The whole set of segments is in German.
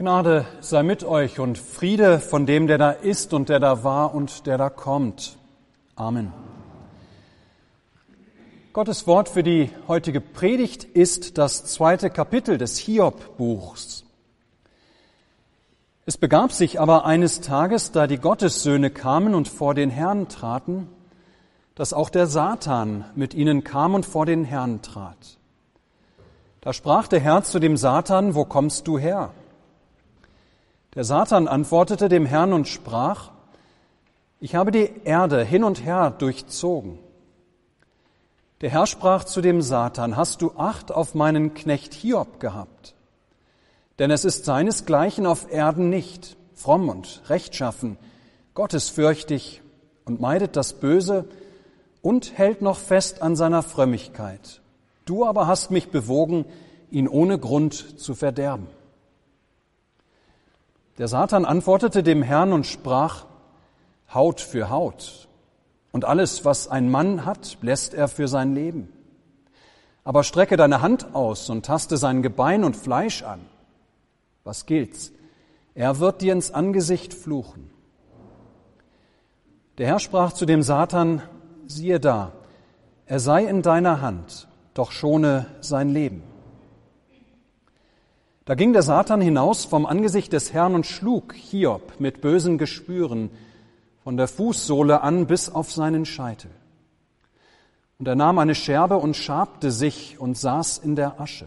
Gnade sei mit euch und Friede von dem, der da ist und der da war und der da kommt. Amen. Gottes Wort für die heutige Predigt ist das zweite Kapitel des Hiob-Buchs. Es begab sich aber eines Tages, da die Gottessöhne kamen und vor den Herrn traten, dass auch der Satan mit ihnen kam und vor den Herrn trat. Da sprach der Herr zu dem Satan, wo kommst du her? Der Satan antwortete dem Herrn und sprach, ich habe die Erde hin und her durchzogen. Der Herr sprach zu dem Satan, hast du Acht auf meinen Knecht Hiob gehabt? Denn es ist seinesgleichen auf Erden nicht, fromm und rechtschaffen, gottesfürchtig und meidet das Böse und hält noch fest an seiner Frömmigkeit. Du aber hast mich bewogen, ihn ohne Grund zu verderben. Der Satan antwortete dem Herrn und sprach, Haut für Haut. Und alles, was ein Mann hat, lässt er für sein Leben. Aber strecke deine Hand aus und taste sein Gebein und Fleisch an. Was gilt's? Er wird dir ins Angesicht fluchen. Der Herr sprach zu dem Satan, siehe da, er sei in deiner Hand, doch schone sein Leben. Da ging der Satan hinaus vom Angesicht des Herrn und schlug Hiob mit bösen Gespüren von der Fußsohle an bis auf seinen Scheitel. Und er nahm eine Scherbe und schabte sich und saß in der Asche.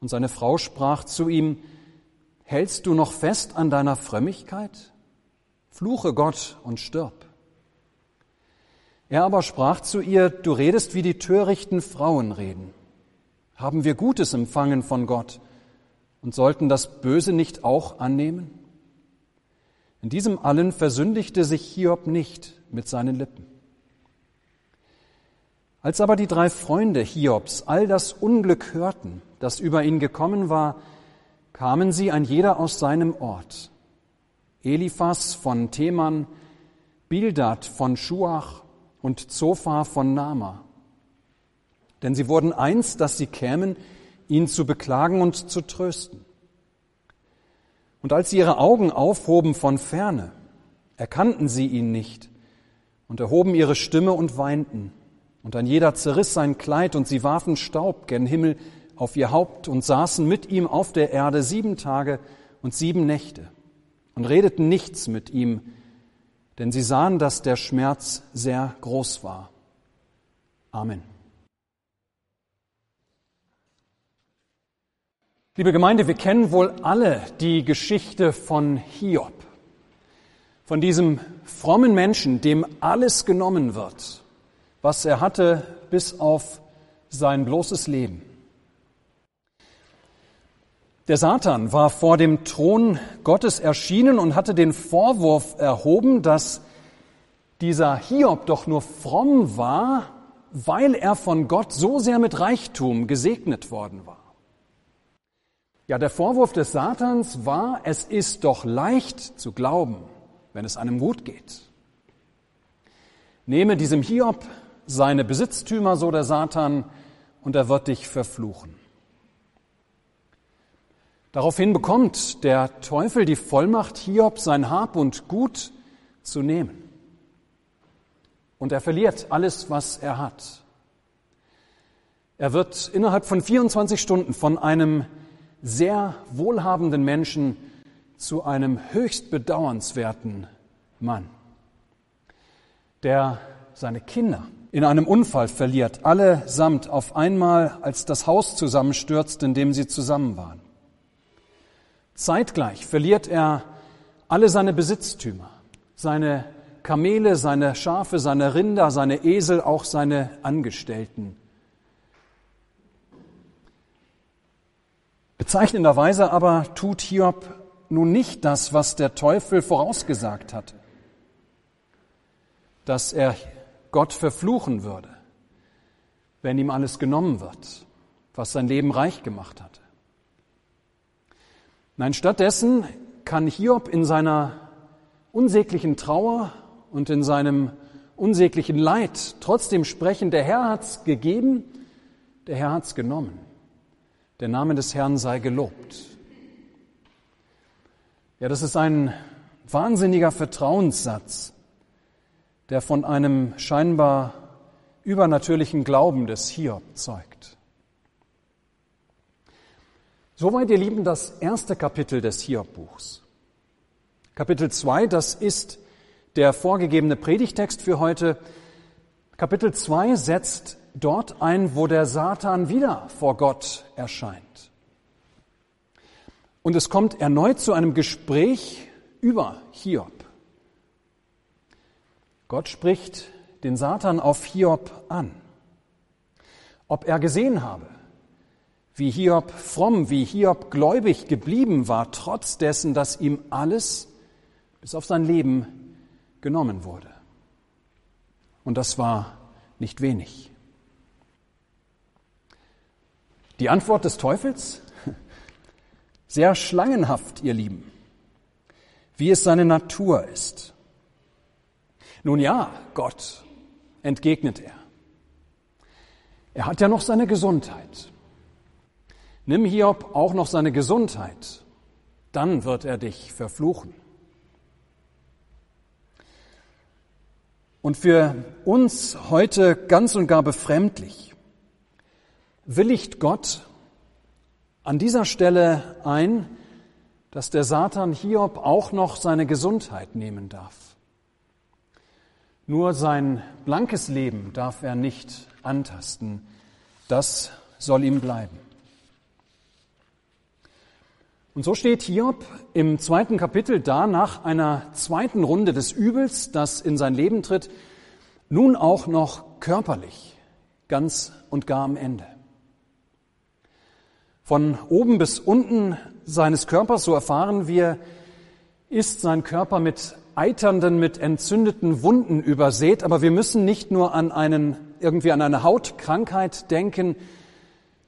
Und seine Frau sprach zu ihm, Hältst du noch fest an deiner Frömmigkeit? Fluche Gott und stirb. Er aber sprach zu ihr, Du redest, wie die törichten Frauen reden haben wir Gutes empfangen von Gott und sollten das Böse nicht auch annehmen? In diesem allen versündigte sich Hiob nicht mit seinen Lippen. Als aber die drei Freunde Hiobs all das Unglück hörten, das über ihn gekommen war, kamen sie ein jeder aus seinem Ort. Eliphas von Theman, Bildad von Schuach und Zophar von Nama. Denn sie wurden eins, dass sie kämen, ihn zu beklagen und zu trösten. Und als sie ihre Augen aufhoben von ferne, erkannten sie ihn nicht und erhoben ihre Stimme und weinten. Und ein jeder zerriss sein Kleid und sie warfen Staub gen Himmel auf ihr Haupt und saßen mit ihm auf der Erde sieben Tage und sieben Nächte und redeten nichts mit ihm, denn sie sahen, dass der Schmerz sehr groß war. Amen. Liebe Gemeinde, wir kennen wohl alle die Geschichte von Hiob, von diesem frommen Menschen, dem alles genommen wird, was er hatte bis auf sein bloßes Leben. Der Satan war vor dem Thron Gottes erschienen und hatte den Vorwurf erhoben, dass dieser Hiob doch nur fromm war, weil er von Gott so sehr mit Reichtum gesegnet worden war. Ja, der Vorwurf des Satans war, es ist doch leicht zu glauben, wenn es einem gut geht. Nehme diesem Hiob seine Besitztümer, so der Satan, und er wird dich verfluchen. Daraufhin bekommt der Teufel die Vollmacht, Hiob sein Hab und Gut zu nehmen. Und er verliert alles, was er hat. Er wird innerhalb von 24 Stunden von einem sehr wohlhabenden Menschen zu einem höchst bedauernswerten Mann, der seine Kinder in einem Unfall verliert, allesamt auf einmal, als das Haus zusammenstürzt, in dem sie zusammen waren. Zeitgleich verliert er alle seine Besitztümer, seine Kamele, seine Schafe, seine Rinder, seine Esel, auch seine Angestellten. Bezeichnenderweise aber tut Hiob nun nicht das, was der Teufel vorausgesagt hatte, dass er Gott verfluchen würde, wenn ihm alles genommen wird, was sein Leben reich gemacht hatte. Nein, stattdessen kann Hiob in seiner unsäglichen Trauer und in seinem unsäglichen Leid trotzdem sprechen, der Herr hat's gegeben, der Herr hat's genommen. Der Name des Herrn sei gelobt. Ja, das ist ein wahnsinniger Vertrauenssatz, der von einem scheinbar übernatürlichen Glauben des Hiob zeugt. Soweit, ihr Lieben, das erste Kapitel des Hiob-Buchs. Kapitel 2, das ist der vorgegebene Predigtext für heute. Kapitel 2 setzt dort ein, wo der Satan wieder vor Gott erscheint. Und es kommt erneut zu einem Gespräch über Hiob. Gott spricht den Satan auf Hiob an. Ob er gesehen habe, wie Hiob fromm, wie Hiob gläubig geblieben war, trotz dessen, dass ihm alles bis auf sein Leben genommen wurde. Und das war nicht wenig. Die Antwort des Teufels? Sehr schlangenhaft, ihr Lieben, wie es seine Natur ist. Nun ja, Gott, entgegnet er. Er hat ja noch seine Gesundheit. Nimm Hiob auch noch seine Gesundheit, dann wird er dich verfluchen. Und für uns heute ganz und gar befremdlich, willigt Gott an dieser Stelle ein, dass der Satan Hiob auch noch seine Gesundheit nehmen darf. Nur sein blankes Leben darf er nicht antasten. Das soll ihm bleiben. Und so steht Hiob im zweiten Kapitel da, nach einer zweiten Runde des Übels, das in sein Leben tritt, nun auch noch körperlich, ganz und gar am Ende. Von oben bis unten seines Körpers, so erfahren wir, ist sein Körper mit eiternden, mit entzündeten Wunden übersät, aber wir müssen nicht nur an einen, irgendwie an eine Hautkrankheit denken,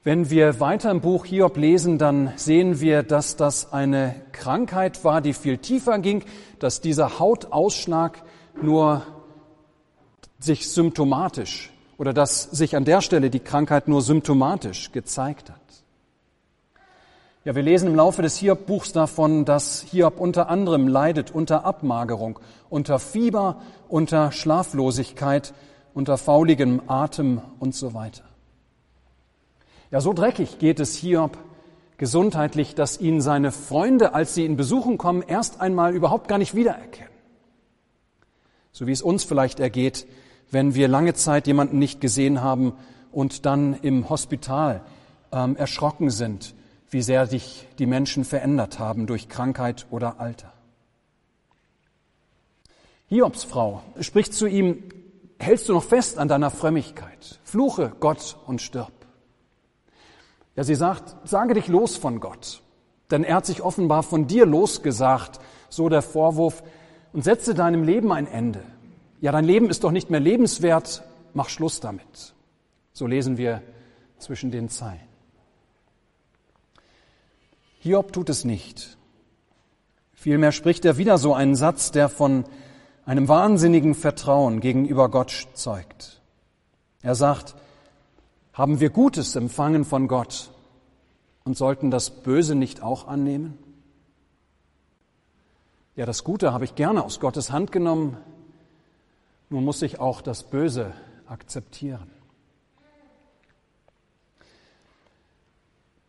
wenn wir weiter im Buch Hiob lesen, dann sehen wir, dass das eine Krankheit war, die viel tiefer ging, dass dieser Hautausschlag nur sich symptomatisch oder dass sich an der Stelle die Krankheit nur symptomatisch gezeigt hat. Ja, wir lesen im Laufe des Hiob-Buchs davon, dass Hiob unter anderem leidet unter Abmagerung, unter Fieber, unter Schlaflosigkeit, unter fauligem Atem und so weiter. Ja, so dreckig geht es Hiob gesundheitlich, dass ihn seine Freunde, als sie ihn besuchen kommen, erst einmal überhaupt gar nicht wiedererkennen. So wie es uns vielleicht ergeht, wenn wir lange Zeit jemanden nicht gesehen haben und dann im Hospital ähm, erschrocken sind, wie sehr sich die Menschen verändert haben durch Krankheit oder Alter. Hiobs Frau spricht zu ihm, hältst du noch fest an deiner Frömmigkeit? Fluche Gott und stirb. Ja, sie sagt, sage dich los von Gott, denn er hat sich offenbar von dir losgesagt, so der Vorwurf, und setze deinem Leben ein Ende. Ja, dein Leben ist doch nicht mehr lebenswert, mach Schluss damit. So lesen wir zwischen den Zeilen. Hiob tut es nicht. Vielmehr spricht er wieder so einen Satz, der von einem wahnsinnigen Vertrauen gegenüber Gott zeugt. Er sagt, haben wir Gutes empfangen von Gott und sollten das Böse nicht auch annehmen? Ja, das Gute habe ich gerne aus Gottes Hand genommen, nun muss ich auch das Böse akzeptieren.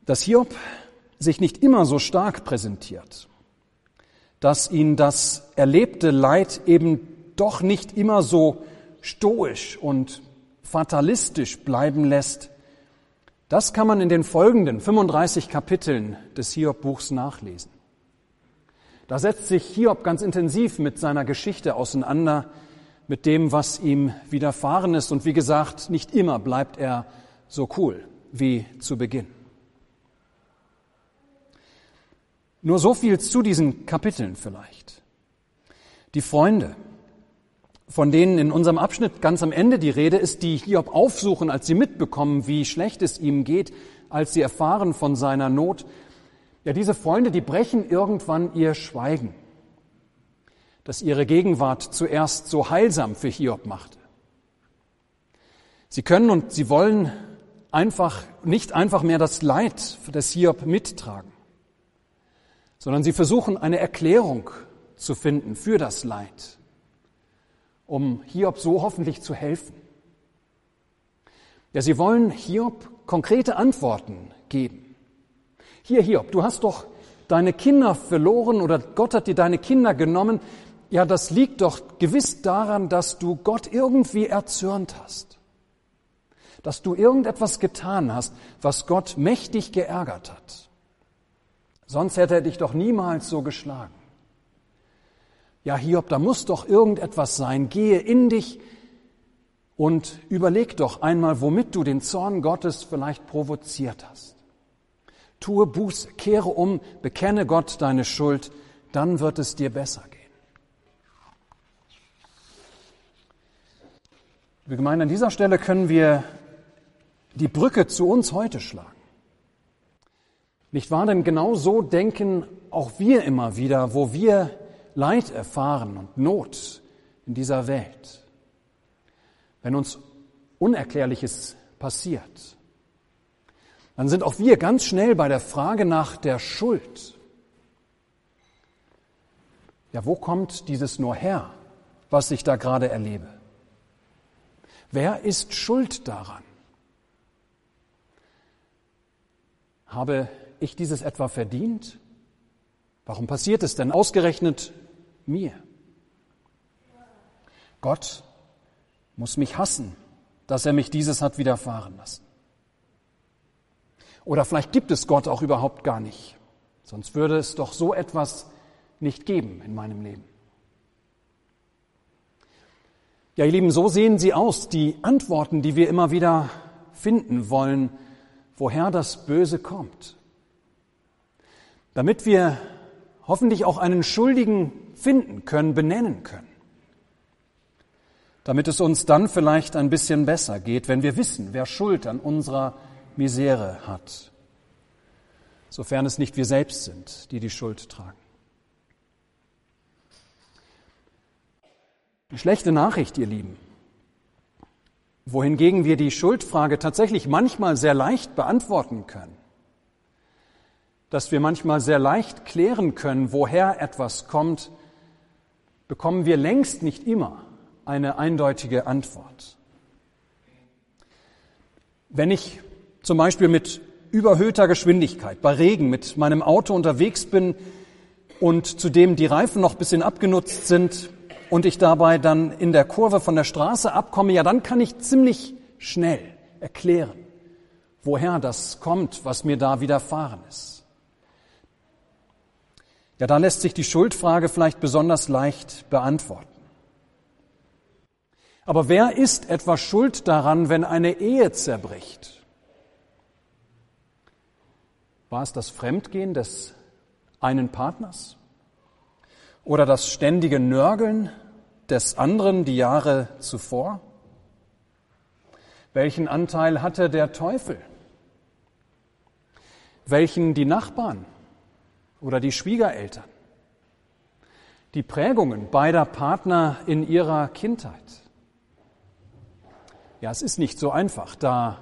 Dass Hiob sich nicht immer so stark präsentiert, dass ihn das erlebte Leid eben doch nicht immer so stoisch und fatalistisch bleiben lässt, das kann man in den folgenden 35 Kapiteln des Hiob-Buchs nachlesen. Da setzt sich Hiob ganz intensiv mit seiner Geschichte auseinander, mit dem, was ihm widerfahren ist. Und wie gesagt, nicht immer bleibt er so cool wie zu Beginn. Nur so viel zu diesen Kapiteln vielleicht. Die Freunde, von denen in unserem Abschnitt ganz am Ende die Rede ist, die Hiob aufsuchen, als sie mitbekommen, wie schlecht es ihm geht, als sie erfahren von seiner Not. Ja, diese Freunde, die brechen irgendwann ihr Schweigen, das ihre Gegenwart zuerst so heilsam für Hiob machte. Sie können und sie wollen einfach, nicht einfach mehr das Leid des Hiob mittragen. Sondern sie versuchen eine Erklärung zu finden für das Leid, um Hiob so hoffentlich zu helfen. Ja, sie wollen Hiob konkrete Antworten geben. Hier, Hiob, du hast doch deine Kinder verloren oder Gott hat dir deine Kinder genommen. Ja, das liegt doch gewiss daran, dass du Gott irgendwie erzürnt hast. Dass du irgendetwas getan hast, was Gott mächtig geärgert hat. Sonst hätte er dich doch niemals so geschlagen. Ja, Hiob, da muss doch irgendetwas sein. Gehe in dich und überleg doch einmal, womit du den Zorn Gottes vielleicht provoziert hast. Tue Buße, kehre um, bekenne Gott deine Schuld, dann wird es dir besser gehen. Liebe Gemeinde, an dieser Stelle können wir die Brücke zu uns heute schlagen. Nicht wahr? Denn genau so denken auch wir immer wieder, wo wir Leid erfahren und Not in dieser Welt. Wenn uns Unerklärliches passiert, dann sind auch wir ganz schnell bei der Frage nach der Schuld. Ja, wo kommt dieses nur her, was ich da gerade erlebe? Wer ist schuld daran? Habe ich dieses etwa verdient? Warum passiert es denn ausgerechnet mir? Gott muss mich hassen, dass er mich dieses hat widerfahren lassen. Oder vielleicht gibt es Gott auch überhaupt gar nicht. Sonst würde es doch so etwas nicht geben in meinem Leben. Ja, ihr Lieben, so sehen sie aus, die Antworten, die wir immer wieder finden wollen, woher das Böse kommt. Damit wir hoffentlich auch einen Schuldigen finden können, benennen können. Damit es uns dann vielleicht ein bisschen besser geht, wenn wir wissen, wer Schuld an unserer Misere hat, sofern es nicht wir selbst sind, die die Schuld tragen. Die schlechte Nachricht, ihr Lieben, wohingegen wir die Schuldfrage tatsächlich manchmal sehr leicht beantworten können, dass wir manchmal sehr leicht klären können, woher etwas kommt, bekommen wir längst nicht immer eine eindeutige Antwort. Wenn ich zum Beispiel mit überhöhter Geschwindigkeit bei Regen mit meinem Auto unterwegs bin und zudem die Reifen noch ein bisschen abgenutzt sind und ich dabei dann in der Kurve von der Straße abkomme, ja, dann kann ich ziemlich schnell erklären, woher das kommt, was mir da widerfahren ist. Ja, da lässt sich die Schuldfrage vielleicht besonders leicht beantworten. Aber wer ist etwa schuld daran, wenn eine Ehe zerbricht? War es das Fremdgehen des einen Partners? Oder das ständige Nörgeln des anderen die Jahre zuvor? Welchen Anteil hatte der Teufel? Welchen die Nachbarn oder die Schwiegereltern? Die Prägungen beider Partner in ihrer Kindheit? Ja, es ist nicht so einfach, da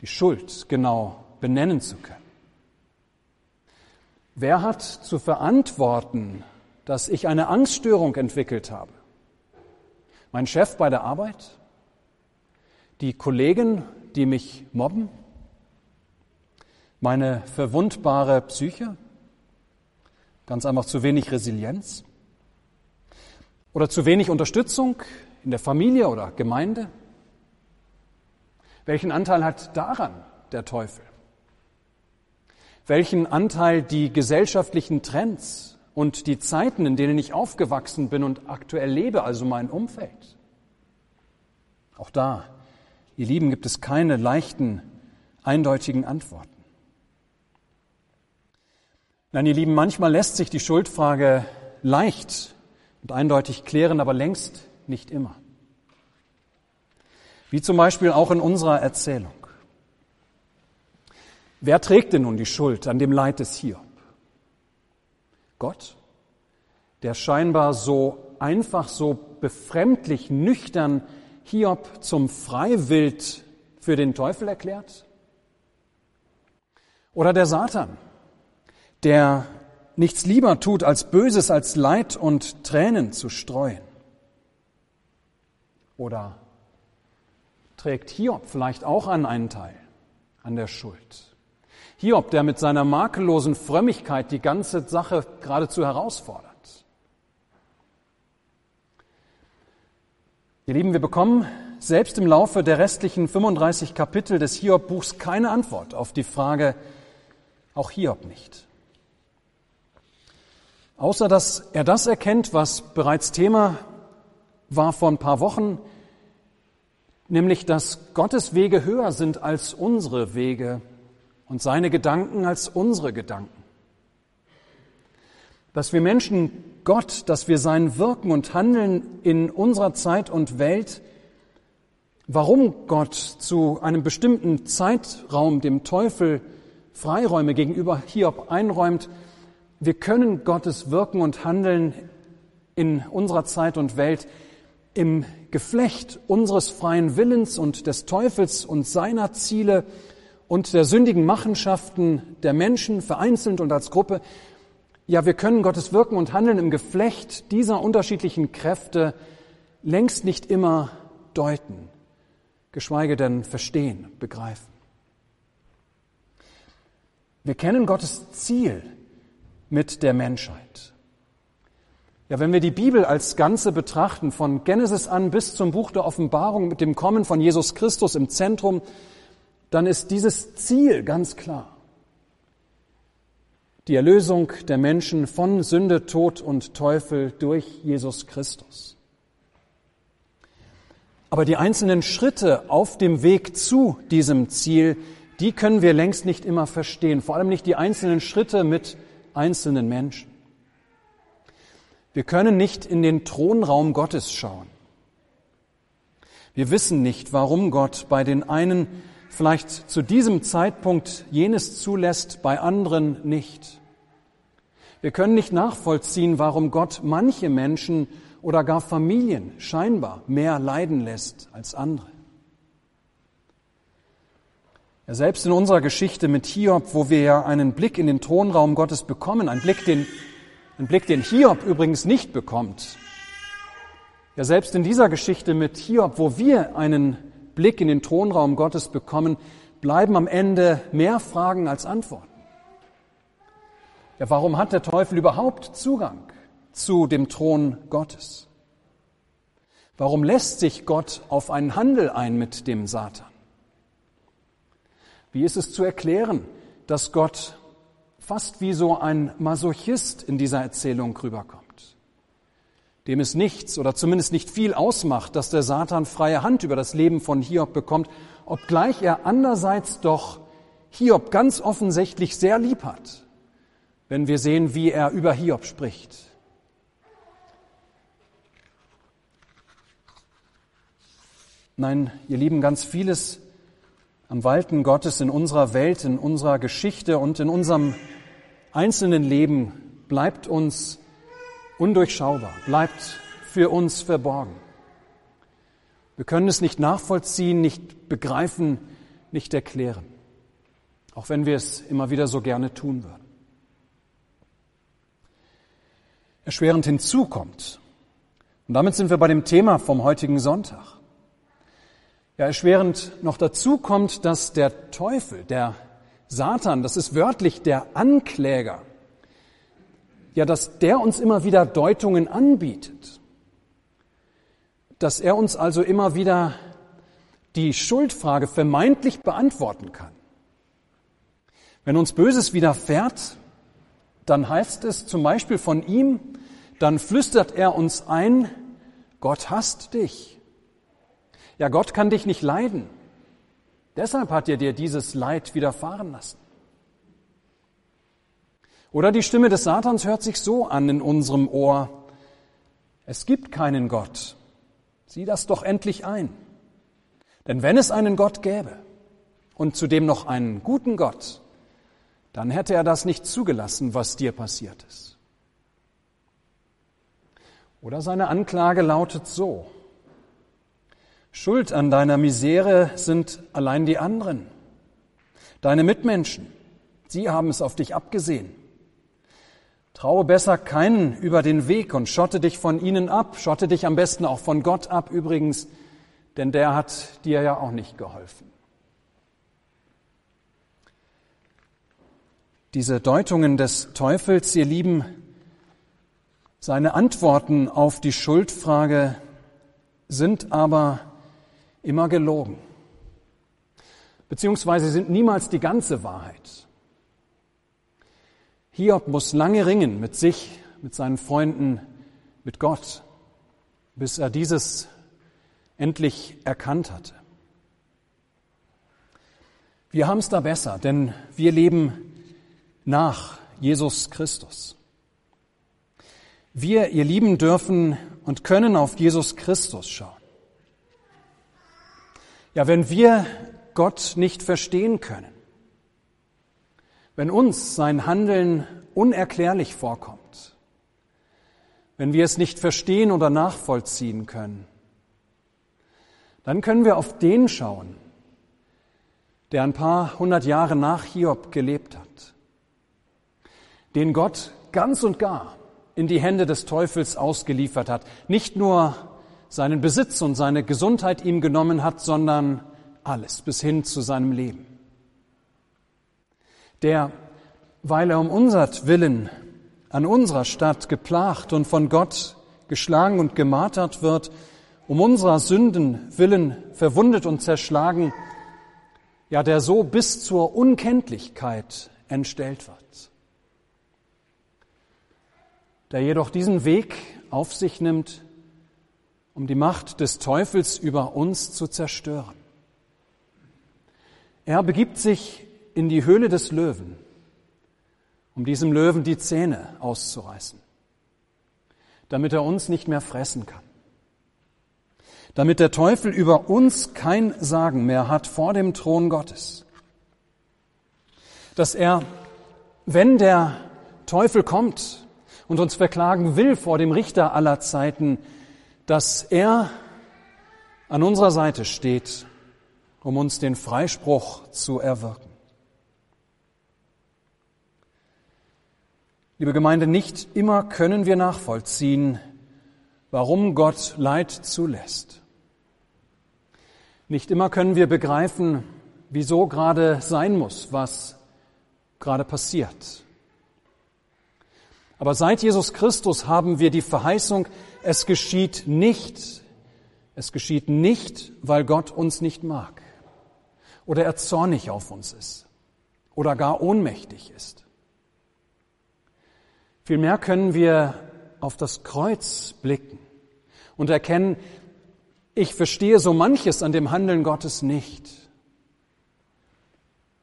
die Schuld genau benennen zu können. Wer hat zu verantworten, dass ich eine Angststörung entwickelt habe? Mein Chef bei der Arbeit? Die Kollegen, die mich mobben? Meine verwundbare Psyche? Ganz einfach zu wenig Resilienz? Oder zu wenig Unterstützung in der Familie oder Gemeinde? Welchen Anteil hat daran der Teufel? welchen Anteil die gesellschaftlichen Trends und die Zeiten, in denen ich aufgewachsen bin und aktuell lebe, also mein Umfeld. Auch da, ihr Lieben, gibt es keine leichten, eindeutigen Antworten. Nein, ihr Lieben, manchmal lässt sich die Schuldfrage leicht und eindeutig klären, aber längst nicht immer. Wie zum Beispiel auch in unserer Erzählung. Wer trägt denn nun die Schuld an dem Leid des Hiob? Gott, der scheinbar so einfach, so befremdlich nüchtern Hiob zum Freiwild für den Teufel erklärt? Oder der Satan, der nichts lieber tut, als Böses, als Leid und Tränen zu streuen? Oder trägt Hiob vielleicht auch an einen Teil an der Schuld? Hiob, der mit seiner makellosen Frömmigkeit die ganze Sache geradezu herausfordert. Ihr Lieben, wir bekommen selbst im Laufe der restlichen 35 Kapitel des Hiob-Buchs keine Antwort auf die Frage, auch Hiob nicht. Außer dass er das erkennt, was bereits Thema war vor ein paar Wochen, nämlich dass Gottes Wege höher sind als unsere Wege und seine Gedanken als unsere Gedanken. Dass wir Menschen Gott, dass wir sein Wirken und Handeln in unserer Zeit und Welt, warum Gott zu einem bestimmten Zeitraum dem Teufel Freiräume gegenüber Hiob einräumt, wir können Gottes Wirken und Handeln in unserer Zeit und Welt im Geflecht unseres freien Willens und des Teufels und seiner Ziele und der sündigen Machenschaften der Menschen vereinzelt und als Gruppe ja, wir können Gottes Wirken und Handeln im Geflecht dieser unterschiedlichen Kräfte längst nicht immer deuten, geschweige denn verstehen, begreifen. Wir kennen Gottes Ziel mit der Menschheit. Ja, wenn wir die Bibel als Ganze betrachten, von Genesis an bis zum Buch der Offenbarung mit dem Kommen von Jesus Christus im Zentrum, dann ist dieses Ziel ganz klar die Erlösung der Menschen von Sünde, Tod und Teufel durch Jesus Christus. Aber die einzelnen Schritte auf dem Weg zu diesem Ziel, die können wir längst nicht immer verstehen, vor allem nicht die einzelnen Schritte mit einzelnen Menschen. Wir können nicht in den Thronraum Gottes schauen. Wir wissen nicht, warum Gott bei den einen vielleicht zu diesem Zeitpunkt jenes zulässt, bei anderen nicht. Wir können nicht nachvollziehen, warum Gott manche Menschen oder gar Familien scheinbar mehr leiden lässt als andere. Ja, selbst in unserer Geschichte mit Hiob, wo wir ja einen Blick in den Thronraum Gottes bekommen, ein Blick, den, ein Blick, den Hiob übrigens nicht bekommt. Ja, selbst in dieser Geschichte mit Hiob, wo wir einen Blick in den Thronraum Gottes bekommen, bleiben am Ende mehr Fragen als Antworten. Ja, warum hat der Teufel überhaupt Zugang zu dem Thron Gottes? Warum lässt sich Gott auf einen Handel ein mit dem Satan? Wie ist es zu erklären, dass Gott fast wie so ein Masochist in dieser Erzählung rüberkommt? dem es nichts oder zumindest nicht viel ausmacht, dass der Satan freie Hand über das Leben von Hiob bekommt, obgleich er andererseits doch Hiob ganz offensichtlich sehr lieb hat, wenn wir sehen, wie er über Hiob spricht. Nein, ihr Lieben, ganz vieles am Walten Gottes in unserer Welt, in unserer Geschichte und in unserem einzelnen Leben bleibt uns undurchschaubar, bleibt für uns verborgen. Wir können es nicht nachvollziehen, nicht begreifen, nicht erklären, auch wenn wir es immer wieder so gerne tun würden. Erschwerend hinzukommt, und damit sind wir bei dem Thema vom heutigen Sonntag. Ja, erschwerend noch dazu kommt, dass der Teufel, der Satan, das ist wörtlich der Ankläger, ja, dass der uns immer wieder Deutungen anbietet, dass er uns also immer wieder die Schuldfrage vermeintlich beantworten kann. Wenn uns Böses widerfährt, dann heißt es zum Beispiel von ihm, dann flüstert er uns ein, Gott hasst dich. Ja, Gott kann dich nicht leiden. Deshalb hat er dir dieses Leid widerfahren lassen. Oder die Stimme des Satans hört sich so an in unserem Ohr. Es gibt keinen Gott. Sieh das doch endlich ein. Denn wenn es einen Gott gäbe und zudem noch einen guten Gott, dann hätte er das nicht zugelassen, was dir passiert ist. Oder seine Anklage lautet so. Schuld an deiner Misere sind allein die anderen, deine Mitmenschen. Sie haben es auf dich abgesehen. Traue besser keinen über den Weg und schotte dich von ihnen ab, schotte dich am besten auch von Gott ab übrigens, denn der hat dir ja auch nicht geholfen. Diese Deutungen des Teufels, ihr Lieben, seine Antworten auf die Schuldfrage sind aber immer gelogen, beziehungsweise sind niemals die ganze Wahrheit. Hiob muss lange ringen mit sich, mit seinen Freunden, mit Gott, bis er dieses endlich erkannt hatte. Wir haben es da besser, denn wir leben nach Jesus Christus. Wir, ihr Lieben, dürfen und können auf Jesus Christus schauen. Ja, wenn wir Gott nicht verstehen können, wenn uns sein Handeln unerklärlich vorkommt, wenn wir es nicht verstehen oder nachvollziehen können, dann können wir auf den schauen, der ein paar hundert Jahre nach Hiob gelebt hat, den Gott ganz und gar in die Hände des Teufels ausgeliefert hat, nicht nur seinen Besitz und seine Gesundheit ihm genommen hat, sondern alles bis hin zu seinem Leben der, weil er um unsert Willen an unserer Stadt geplagt und von Gott geschlagen und gemartert wird, um unserer Sünden willen verwundet und zerschlagen, ja, der so bis zur Unkenntlichkeit entstellt wird. Der jedoch diesen Weg auf sich nimmt, um die Macht des Teufels über uns zu zerstören. Er begibt sich in die Höhle des Löwen, um diesem Löwen die Zähne auszureißen, damit er uns nicht mehr fressen kann, damit der Teufel über uns kein Sagen mehr hat vor dem Thron Gottes, dass er, wenn der Teufel kommt und uns verklagen will vor dem Richter aller Zeiten, dass er an unserer Seite steht, um uns den Freispruch zu erwirken. Liebe Gemeinde, nicht immer können wir nachvollziehen, warum Gott Leid zulässt. Nicht immer können wir begreifen, wieso gerade sein muss, was gerade passiert. Aber seit Jesus Christus haben wir die Verheißung, es geschieht nicht, es geschieht nicht, weil Gott uns nicht mag oder er zornig auf uns ist oder gar ohnmächtig ist. Vielmehr können wir auf das Kreuz blicken und erkennen, ich verstehe so manches an dem Handeln Gottes nicht.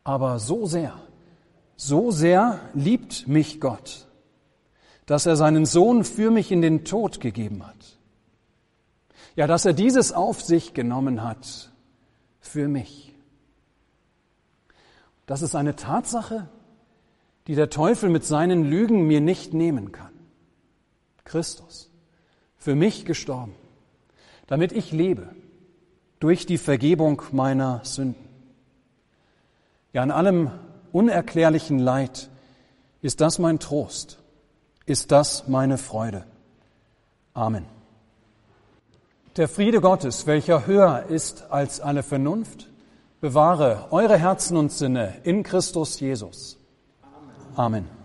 Aber so sehr, so sehr liebt mich Gott, dass er seinen Sohn für mich in den Tod gegeben hat. Ja, dass er dieses auf sich genommen hat für mich. Das ist eine Tatsache, die der Teufel mit seinen Lügen mir nicht nehmen kann. Christus, für mich gestorben, damit ich lebe durch die Vergebung meiner Sünden. Ja, an allem unerklärlichen Leid ist das mein Trost, ist das meine Freude. Amen. Der Friede Gottes, welcher höher ist als alle Vernunft, bewahre eure Herzen und Sinne in Christus Jesus. Amen.